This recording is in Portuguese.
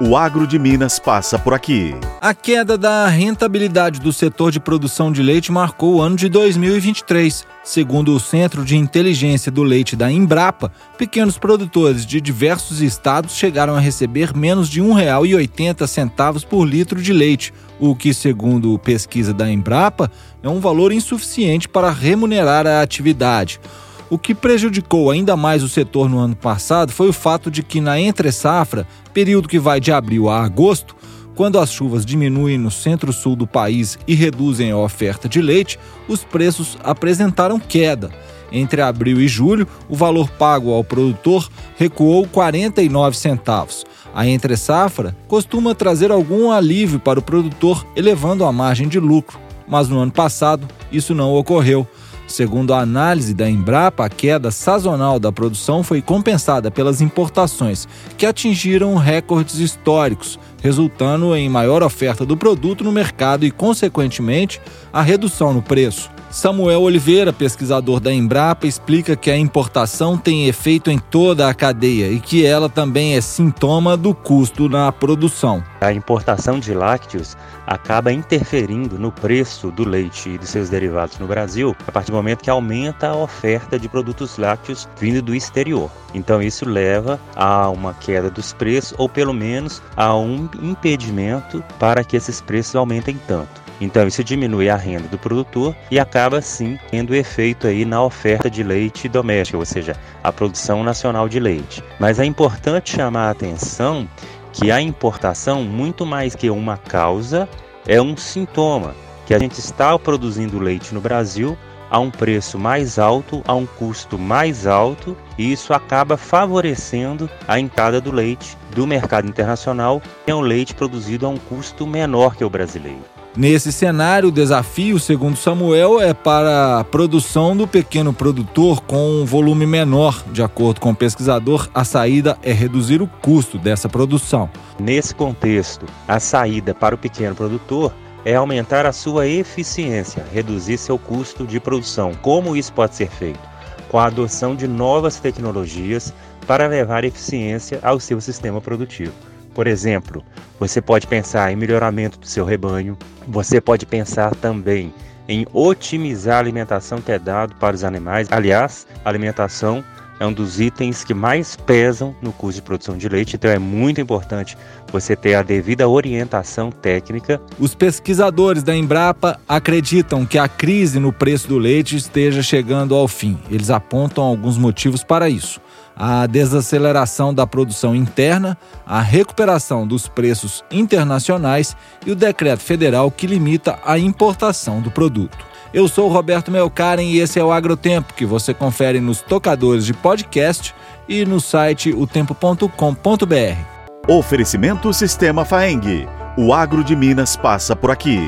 O agro de Minas passa por aqui. A queda da rentabilidade do setor de produção de leite marcou o ano de 2023. Segundo o Centro de Inteligência do Leite da Embrapa, pequenos produtores de diversos estados chegaram a receber menos de R$ 1,80 por litro de leite, o que, segundo pesquisa da Embrapa, é um valor insuficiente para remunerar a atividade. O que prejudicou ainda mais o setor no ano passado foi o fato de que na entre-safra, período que vai de abril a agosto, quando as chuvas diminuem no centro-sul do país e reduzem a oferta de leite, os preços apresentaram queda. Entre abril e julho, o valor pago ao produtor recuou 49 centavos. A entre-safra costuma trazer algum alívio para o produtor, elevando a margem de lucro, mas no ano passado isso não ocorreu. Segundo a análise da Embrapa, a queda sazonal da produção foi compensada pelas importações, que atingiram recordes históricos, resultando em maior oferta do produto no mercado e, consequentemente, a redução no preço. Samuel Oliveira, pesquisador da Embrapa, explica que a importação tem efeito em toda a cadeia e que ela também é sintoma do custo na produção. A importação de lácteos acaba interferindo no preço do leite e de seus derivados no Brasil a partir do momento que aumenta a oferta de produtos lácteos vindo do exterior. Então isso leva a uma queda dos preços ou pelo menos a um impedimento para que esses preços aumentem tanto. Então isso diminui a renda do produtor e acaba sim tendo efeito aí na oferta de leite doméstico, ou seja, a produção nacional de leite. Mas é importante chamar a atenção que a importação, muito mais que uma causa, é um sintoma que a gente está produzindo leite no Brasil a um preço mais alto, a um custo mais alto, e isso acaba favorecendo a entrada do leite do mercado internacional, que é um leite produzido a um custo menor que o brasileiro. Nesse cenário, o desafio, segundo Samuel, é para a produção do pequeno produtor com um volume menor. De acordo com o pesquisador, a saída é reduzir o custo dessa produção. Nesse contexto, a saída para o pequeno produtor é aumentar a sua eficiência, reduzir seu custo de produção. Como isso pode ser feito? Com a adoção de novas tecnologias para levar eficiência ao seu sistema produtivo. Por exemplo, você pode pensar em melhoramento do seu rebanho, você pode pensar também em otimizar a alimentação que é dado para os animais. Aliás, alimentação é um dos itens que mais pesam no custo de produção de leite, então é muito importante você ter a devida orientação técnica. Os pesquisadores da Embrapa acreditam que a crise no preço do leite esteja chegando ao fim. Eles apontam alguns motivos para isso a desaceleração da produção interna, a recuperação dos preços internacionais e o decreto federal que limita a importação do produto. Eu sou Roberto Melkaren e esse é o Agrotempo, que você confere nos tocadores de podcast e no site otempo.com.br. Oferecimento Sistema Faeng. O agro de Minas passa por aqui.